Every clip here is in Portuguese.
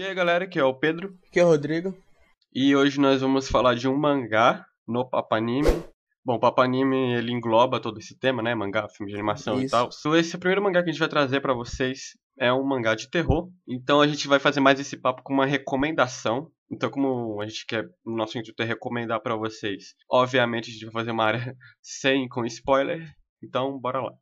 E aí galera, aqui é o Pedro. Aqui é o Rodrigo. E hoje nós vamos falar de um mangá no Papanime. Bom, o Papanime ele engloba todo esse tema, né? Mangá, filme de animação Isso. e tal. Então, esse primeiro mangá que a gente vai trazer pra vocês é um mangá de terror. Então a gente vai fazer mais esse papo com uma recomendação. Então, como a gente quer, o nosso intuito é recomendar pra vocês, obviamente a gente vai fazer uma área sem com spoiler. Então, bora lá.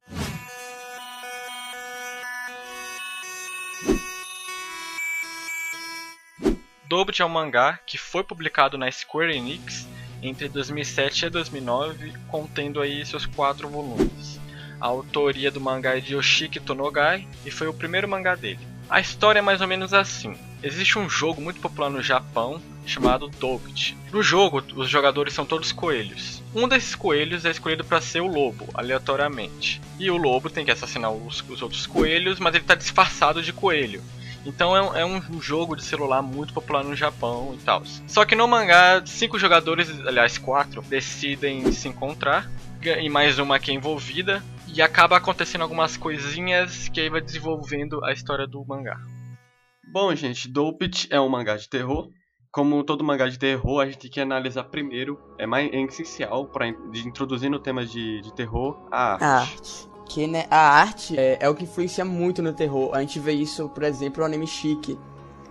Dobut é um mangá que foi publicado na Square Enix entre 2007 e 2009, contendo aí seus quatro volumes. A autoria do mangá é de Yoshiki Tonogai e foi o primeiro mangá dele. A história é mais ou menos assim. Existe um jogo muito popular no Japão chamado Dobut. No jogo, os jogadores são todos coelhos. Um desses coelhos é escolhido para ser o lobo, aleatoriamente. E o lobo tem que assassinar os, os outros coelhos, mas ele está disfarçado de coelho. Então é um, é um jogo de celular muito popular no Japão e tal. Só que no mangá, cinco jogadores, aliás quatro, decidem se encontrar e mais uma que é envolvida e acaba acontecendo algumas coisinhas que aí vai desenvolvendo a história do mangá. Bom, gente, Dopit é um mangá de terror. Como todo mangá de terror, a gente tem que analisar primeiro, é mais é essencial para introduzir no tema de, de terror a arte. A arte. Que, né, a arte é, é o que influencia muito no terror. A gente vê isso, por exemplo, no anime chique.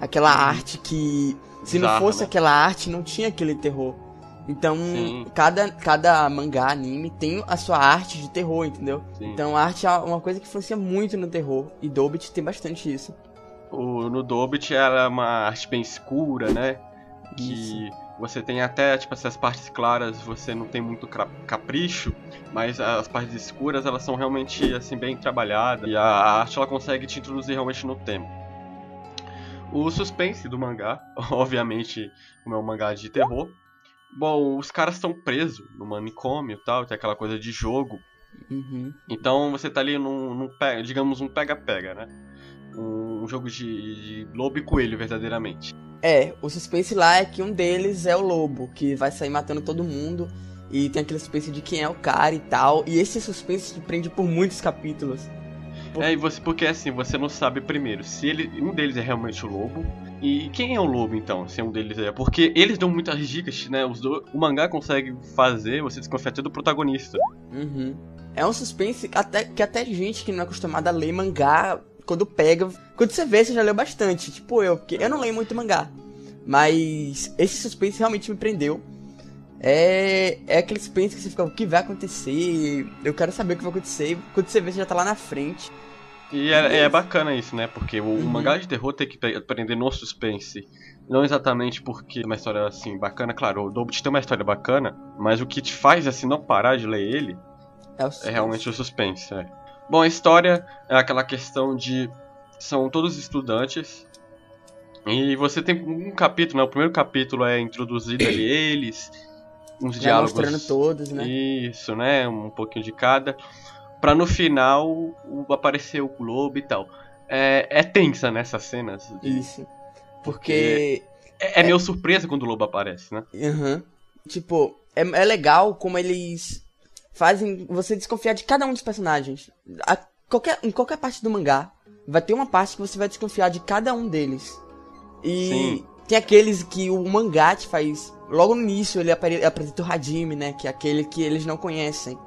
Aquela arte que, se não Bizarra, fosse né? aquela arte, não tinha aquele terror. Então, Sim. cada, cada mangá, anime, tem a sua arte de terror, entendeu? Sim. Então, a arte é uma coisa que influencia muito no terror. E Dobit tem bastante isso. O, no Dobit ela é uma arte bem escura, né? Que Isso. Você tem até, tipo, essas partes claras você não tem muito capricho, mas as partes escuras elas são realmente, assim, bem trabalhadas. E a, arte ela consegue te introduzir realmente no tema. O suspense do mangá, obviamente, como é um mangá de terror. Bom, os caras estão presos no manicômio e tal, tem aquela coisa de jogo. Uhum. Então você tá ali num, num digamos, um pega-pega, né? Um, um jogo de, de lobo e coelho, verdadeiramente. É, o suspense lá é que um deles é o lobo, que vai sair matando todo mundo. E tem aquele suspense de quem é o cara e tal. E esse suspense te prende por muitos capítulos. Pô. É, e você, porque assim, você não sabe primeiro se ele, um deles é realmente o lobo. E quem é o lobo então, se um deles é? Porque eles dão muitas dicas, né? Os do, o mangá consegue fazer você desconfiar até do protagonista. Uhum. É um suspense até, que até gente que não é acostumada a ler mangá, quando pega. Quando você vê, você já leu bastante. Tipo eu, porque eu não leio muito mangá. Mas esse suspense realmente me prendeu. É, é aquele suspense que você fica, o que vai acontecer? Eu quero saber o que vai acontecer. Quando você vê, você já tá lá na frente. E é, é bacana isso, né? Porque o, Uhum. mangá de terror tem que pre- prender no suspense. Não exatamente porque é uma história assim bacana, claro, o Dobut tem uma história bacana, mas o que te faz assim não parar de ler ele É, É realmente o suspense, é. Bom, a história é aquela questão de. São todos estudantes. E você tem um capítulo, né? O primeiro capítulo é introduzido ali eles. Uns Já diálogos. mostrando todos, né? Isso, né? Um pouquinho de cada. Pra no final o- aparecer o globo e tal. É, é tensa nessas cenas. de- Isso. Porque. É, é meio surpresa quando o lobo aparece, né? Aham. Tipo, é, é legal como eles fazem você desconfiar de cada um dos personagens. A- qualquer, em qualquer parte do mangá, vai ter uma parte que você vai desconfiar de cada um deles. E Sim. tem aqueles que o mangá te faz. Logo no início ele apare- apresenta o Hajime, né? Que é aquele que eles não conhecem.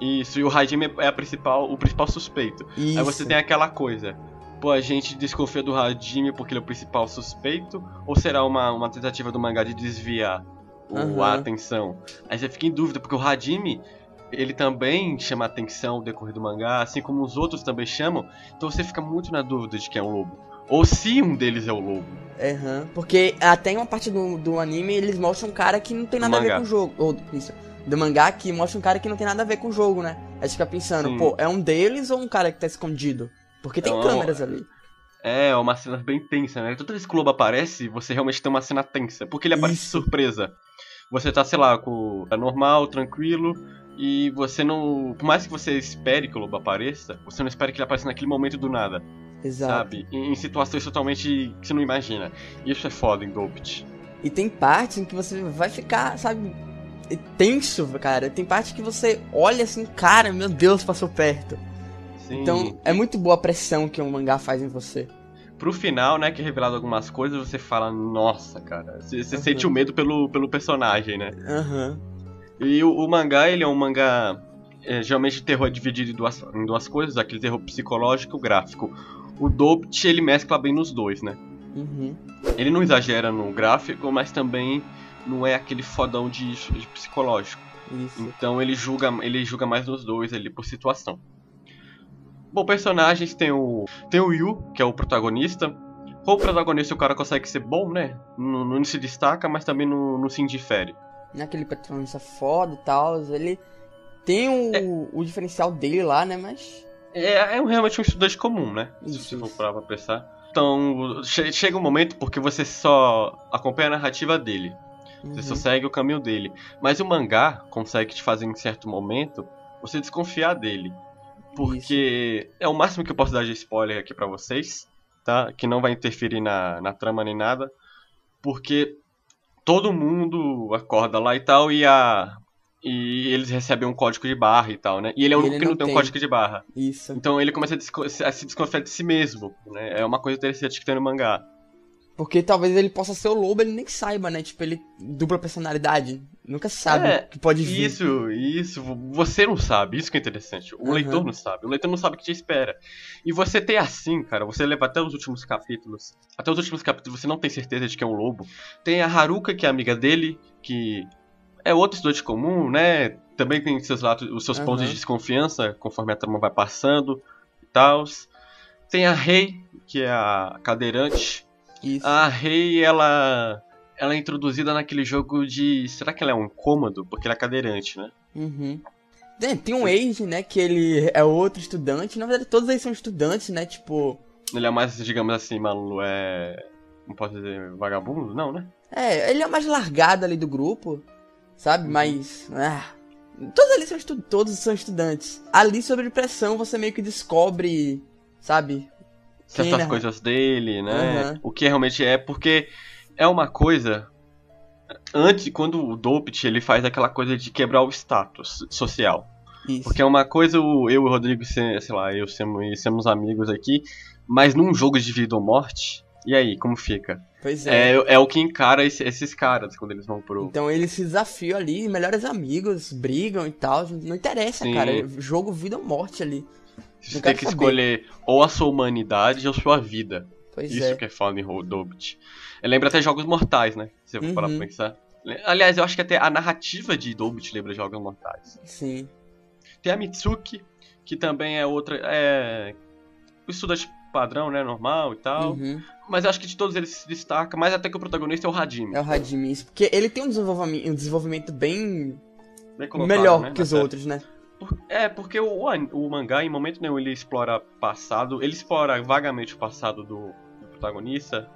Isso, e o Hajime é a principal, o principal suspeito. Isso. Aí você tem aquela coisa. Pô, a gente desconfia do Hajime porque ele é o principal suspeito? Ou será uma, uma tentativa do mangá de desviar o- Aham. a atenção? Aí você fica em dúvida, porque o Hajime, ele também chama atenção no decorrer do mangá, assim como os outros também chamam. Então você fica muito na dúvida de quem é o lobo. Ou se um deles é o lobo. Aham. Porque até em uma parte do, do anime eles mostram um cara que não tem nada a ver com o jogo. Ou, isso. Do mangá que mostra um cara que não tem nada a ver com o jogo, né? Aí você fica pensando, Sim. pô, é um deles ou um cara que tá escondido? Porque tem Não, câmeras ali. É, é uma cena bem tensa, né? Toda vez que o lobo aparece, você realmente tem uma cena tensa. Porque ele aparece de surpresa. Você tá, sei lá, com tá normal, tranquilo, e você não. Por mais que você espere que o lobo apareça, você não espera que ele apareça naquele momento do nada, Exato. sabe? Em, em situações totalmente que você não imagina. Isso é foda em Dobit. E tem partes em que você vai ficar, sabe, tenso, cara. Tem parte que você olha assim, cara, meu Deus, passou perto. Sim. Então é muito boa a pressão que um mangá faz em você. pro final, né, que é revelado algumas coisas, você fala, nossa, cara. Você, você Uhum. sente o medo pelo, pelo personagem, né? Aham. E o, o mangá, ele é um mangá. é, geralmente o terror é dividido em duas, em duas coisas, aquele terror psicológico e o gráfico. O Dopt, ele mescla bem nos dois, né? Uhum. Ele não exagera no gráfico, mas também não é aquele fodão de, de psicológico. Isso. Então ele julga, ele julga mais nos dois ali por situação. Bom, personagens tem o tem o Yu, que é o protagonista. O protagonista o cara consegue ser bom, né? Não, não se destaca, mas também não, não se indifere. Naquele protagonista foda e tal, ele tem o, o diferencial dele lá, né? Mas. É, é realmente um estudante comum, né? Isso, se você for isso. parar pra pensar. Então, che- chega um momento porque você só acompanha a narrativa dele. Você só Uhum. segue o caminho dele. Mas o mangá consegue te fazer em certo momento você desconfiar dele. Porque é o máximo que eu posso dar de spoiler aqui pra vocês, tá? Que não vai interferir na, na trama nem nada. Porque todo mundo acorda lá e tal e a. E eles recebem um código de barra e tal, né? E ele é o único que não tem um código de barra. Isso. Então ele começa a, a se desconfiar de si mesmo, né? É uma coisa interessante que tem no mangá. Porque talvez ele possa ser o lobo, ele nem saiba, né? Tipo, ele dupla personalidade. Nunca sabe É, que pode vir. Isso, isso. Você não sabe, isso que é interessante. O Aham. leitor não sabe. O leitor não sabe o que te espera. E você ter assim, cara, você leva até os últimos capítulos. Até os últimos capítulos você não tem certeza de que é um lobo. Tem a Haruka, que é amiga dele, que é outro estudante comum, né? Também tem seus lados, os seus pontos Aham. de desconfiança conforme a trama vai passando e tal. Tem a Rei, que é a cadeirante. Isso. A Rei, ela. Ela é introduzida naquele jogo de. Será que ela é um cômodo? Porque ela é cadeirante, né? Uhum. Tem, tem um Age, né? Que ele é outro estudante. Na verdade, todos eles são estudantes, né? Tipo. Ele é mais, digamos assim, malu, é. Não posso dizer vagabundo? Não, né? É, ele é mais largado ali do grupo, sabe? Uhum. Mas. Ah, todos ali são, estu todos são estudantes. Ali, sobre pressão, você meio que descobre, sabe? Certas coisas dele, né? Aham. O que realmente é, porque é uma coisa. Antes, quando o Dopt ele faz aquela coisa de quebrar o status social. Isso. Porque é uma coisa, o- eu e o Rodrigo, se- sei lá, eu somos, somos amigos aqui, mas num jogo de vida ou morte, e aí, como fica? Pois é. É, é o que encara esse- esses caras quando eles vão pro. Então eles se desafiam ali, melhores amigos, brigam e tal. Não interessa, Sim. cara. é Jogo vida ou morte ali. Você tem que saber. escolher ou a sua humanidade ou sua vida. Pois Isso é. que é foda em Dobbit. Lembra até Jogos Mortais, né? Se eu for parar Uhum. pra pensar. Aliás, eu acho que até a narrativa de Dobbit lembra Jogos Mortais. Sim. Tem a Mitsuki, que também é outra. É. Estudante padrão, né? Normal e tal. Uhum. Mas eu acho que de todos eles se destaca, mais até que o protagonista é o Hajime. É o Hajime. isso, Porque ele tem um desenvolvimento, um desenvolvimento bem Bem melhor né, que os outros, né? É, porque o, o mangá, em momento nenhum, ele explora passado. Ele explora vagamente o passado do, do protagonista.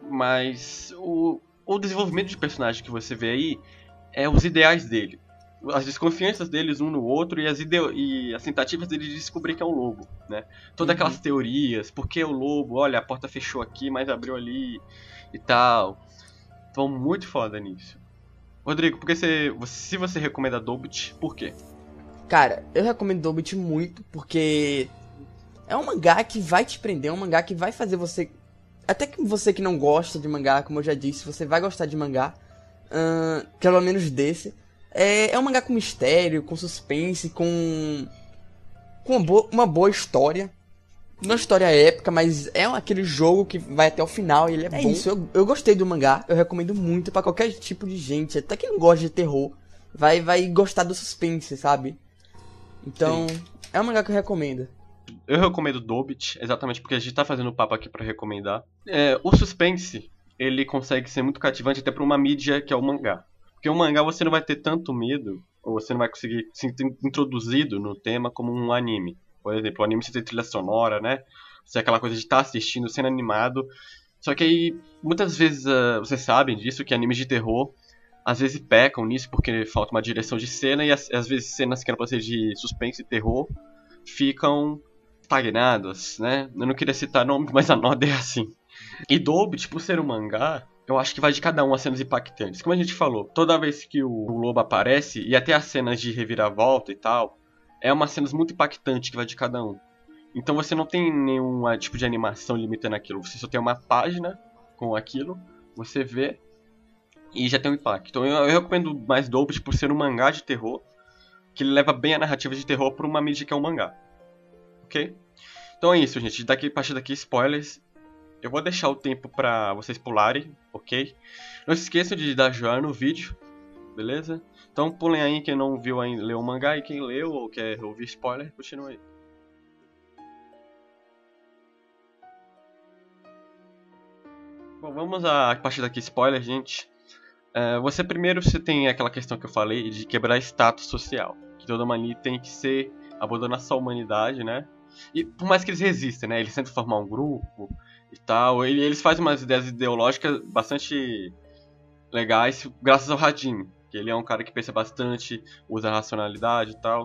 Mas o, o desenvolvimento de personagem que você vê aí é os ideais dele. As desconfianças deles um no outro e as, e as tentativas dele de descobrir que é um lobo, né? Todas Uhum. aquelas teorias, por que o lobo? Olha, a porta fechou aqui, mas abriu ali e tal. Então, muito foda nisso. Rodrigo, porque você- se você recomenda Dobit, por quê? Cara, eu recomendo Dobit muito porque é um mangá que vai te prender, é um mangá que vai fazer você. Até que você que não gosta de mangá, como eu já disse, você vai gostar de mangá. ahn, pelo menos desse. É, é um mangá com mistério, com suspense, com. com uma boa, uma boa história. Não é uma história épica, mas é aquele jogo que vai até o final e ele é, bom. Isso, eu, eu gostei do mangá, eu recomendo muito pra qualquer tipo de gente, até quem não gosta de terror, vai, vai gostar do suspense, sabe? Então, é um mangá que eu recomendo. Eu recomendo Dobit, exatamente porque a gente tá fazendo papo aqui pra recomendar. É, o suspense, ele consegue ser muito cativante até pra uma mídia que é o mangá. Porque o mangá você não vai ter tanto medo, ou você não vai conseguir ser introduzido no tema como um anime. Por exemplo, o anime você tem trilha sonora, né? Você é aquela coisa de estar assistindo, sendo animado. Só que aí, muitas vezes, ah, vocês sabem disso, que animes de terror às vezes pecam nisso porque falta uma direção de cena e às, vezes cenas que eram pra ser de suspense e terror ficam estagnadas, né? Eu não queria citar nomes, mas a nota é assim. E Dobit, por ser um mangá, eu acho que vai de cada um as cenas impactantes. Como a gente falou, toda vez que o, o lobo aparece, e até as cenas de reviravolta e tal, é umas cenas muito impactantes que vai de cada um. Então você não tem nenhum ah, tipo de animação limitando aquilo. Você só tem uma página com aquilo, você vê e já tem um impacto. Então eu, eu recomendo mais Dope por ser um mangá de terror, que ele leva bem a narrativa de terror para uma mídia que é um mangá. Ok? Então é isso, gente. Daqui a partir daqui, spoilers. Eu vou deixar o tempo para vocês pularem, ok? Não se esqueçam de dar joinha no vídeo, beleza? Então pulem aí quem não viu ainda, leu o mangá e quem leu ou quer ouvir spoiler, continua aí. Bom, vamos a partir daqui spoiler, gente. É, você primeiro você tem aquela questão que eu falei de quebrar status social, que toda mania tem que ser abandonar sua humanidade, né? E por mais que eles resistem, né? Eles tentam formar um grupo e tal, e eles fazem umas ideias ideológicas bastante legais, graças ao Radin, que ele é um cara que pensa bastante, usa racionalidade e tal.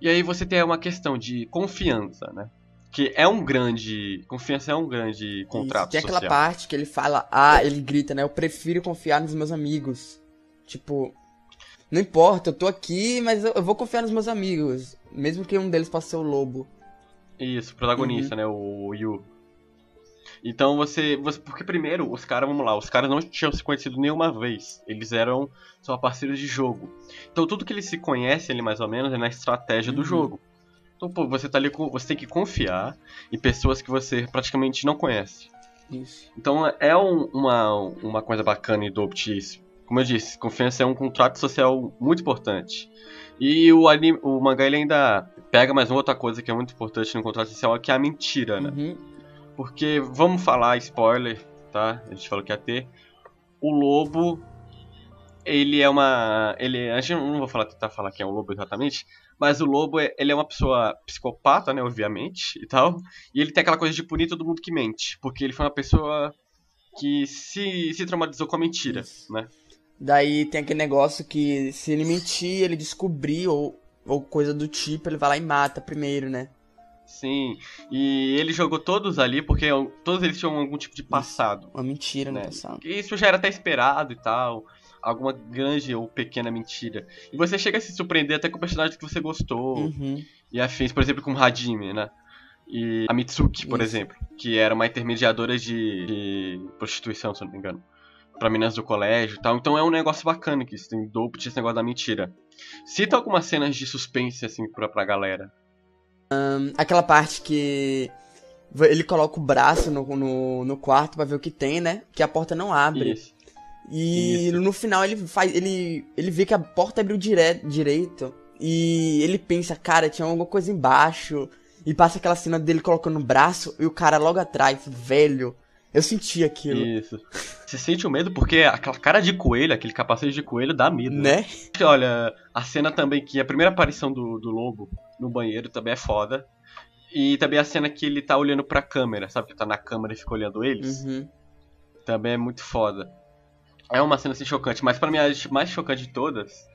E aí você tem uma questão de confiança, né? Que é um grande. Confiança é um grande contrato. Isso, tem social. aquela parte que ele fala, ah, ele grita, né? Eu prefiro confiar nos meus amigos. Tipo, não importa, eu tô aqui, mas eu, vou confiar nos meus amigos. Mesmo que um deles possa ser o lobo. Isso, protagonista, uhum. né? O Yu. Então você, você. Porque primeiro, os caras, vamos lá, os caras não tinham se conhecido nenhuma vez. Eles eram só parceiros de jogo. Então tudo que eles se conhecem ali mais ou menos é na estratégia uhum. do jogo. Então, pô, você tá ali com. Você tem que confiar em pessoas que você praticamente não conhece. Isso. Então é um, uma, uma coisa bacana e do isso. Como eu disse, confiança é um contrato social muito importante. E o, anime, o mangá ele ainda pega mais uma outra coisa que é muito importante no contrato social, que é a mentira, né? Uhum. Porque, vamos falar, spoiler, tá? A gente falou que ia ter. O lobo, ele é uma. Ele, a gente não vou falar, tentar falar que é um lobo exatamente, mas o lobo, é, ele é uma pessoa psicopata, né, obviamente, e tal. E ele tem aquela coisa de punir todo mundo que mente. Porque ele foi uma pessoa que se, se traumatizou com a mentira, Isso. né? Daí tem aquele negócio que se ele mentir, ele descobrir ou, ou coisa do tipo, ele vai lá e mata primeiro, né? Sim, e ele jogou todos ali porque todos eles tinham algum tipo de passado. Uma mentira né? no passado. Isso já era até esperado e tal alguma grande ou pequena mentira. E você chega a se surpreender até com o personagem que você gostou. Uhum. E afins, por exemplo, com Hajime, né? E a Mitsuki, por Isso. exemplo, que era uma intermediadora de, de, prostituição, se não me engano. Pra meninas do colégio e tal. Então é um negócio bacana que isso tem dope esse negócio da mentira. Cita algumas cenas de suspense, assim, pra, pra galera. Um, aquela parte que ele coloca o braço no, no, no quarto para ver o que tem, né? Que a porta não abre. Isso. E Isso. no final ele faz. Ele, ele vê que a porta abriu dire, direito. E ele pensa, cara, tinha alguma coisa embaixo. E passa aquela cena dele colocando o braço e o cara logo atrás, velho. Eu senti aquilo. Isso. Você sente o medo porque aquela cara de coelho, aquele capacete de coelho dá medo. Né? Olha, a cena também que a primeira aparição do, do lobo no banheiro também é foda. E também a cena que ele tá olhando pra câmera, sabe? Que tá na câmera e fica olhando eles. Uhum. Também é muito foda. É uma cena assim chocante, mas para mim a mais chocante de todas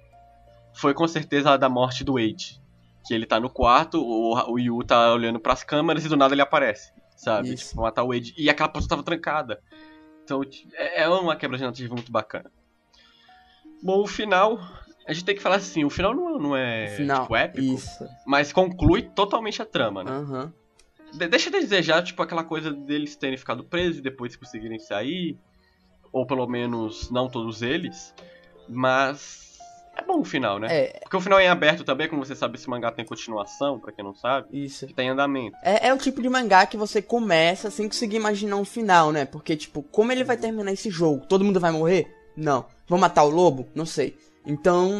foi com certeza a da morte do Wade. Que ele tá no quarto, o, o Yu tá olhando para as câmeras e do nada ele aparece, sabe? Isso. Tipo, matar o Wade. E aquela porta tava trancada. Então é, é uma quebra de narrativa muito bacana. Bom, o final. A gente tem que falar assim, o final não, não é final, tipo, épico, isso. mas conclui totalmente a trama, né? Uhum. De deixa de desejar, tipo, aquela coisa deles terem ficado presos e depois conseguirem sair ou pelo menos não todos eles, mas é bom o final, né? É. Porque o final é em aberto também, como você sabe, esse mangá tem continuação, para quem não sabe. Isso. Que tá em andamento. É, é o tipo de mangá que você começa sem conseguir imaginar um final, né? Porque, tipo, como ele vai terminar esse jogo? Todo mundo vai morrer? Não. Vão matar o lobo? Não sei. Então,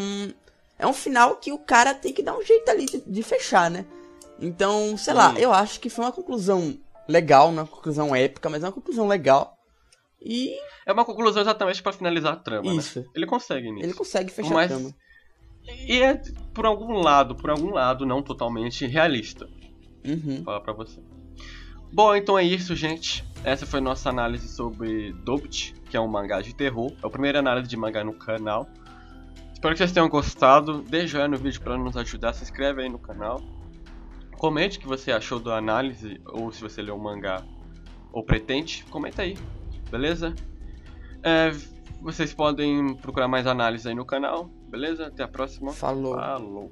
é um final que o cara tem que dar um jeito ali de, de fechar, né? Então, sei lá, eu acho que foi uma conclusão legal, uma conclusão épica, mas é uma conclusão legal. E. É uma conclusão exatamente para finalizar a trama. Né? Isso. Né? Ele consegue nisso. Ele consegue fechar Mas... a trama. E é, por algum lado, por algum lado, não totalmente realista. Uhum. Vou falar pra você. Bom, então é isso, gente. Essa foi nossa análise sobre Dobt, que é um mangá de terror. É a primeira análise de mangá no canal. Espero que vocês tenham gostado. Dê joinha no vídeo para nos ajudar. Se inscreve aí no canal. Comente o que você achou da análise, ou se você leu o mangá ou pretende. Comenta aí beleza? É, vocês podem procurar mais análises aí no canal, beleza? Até a próxima. Falou. Falou.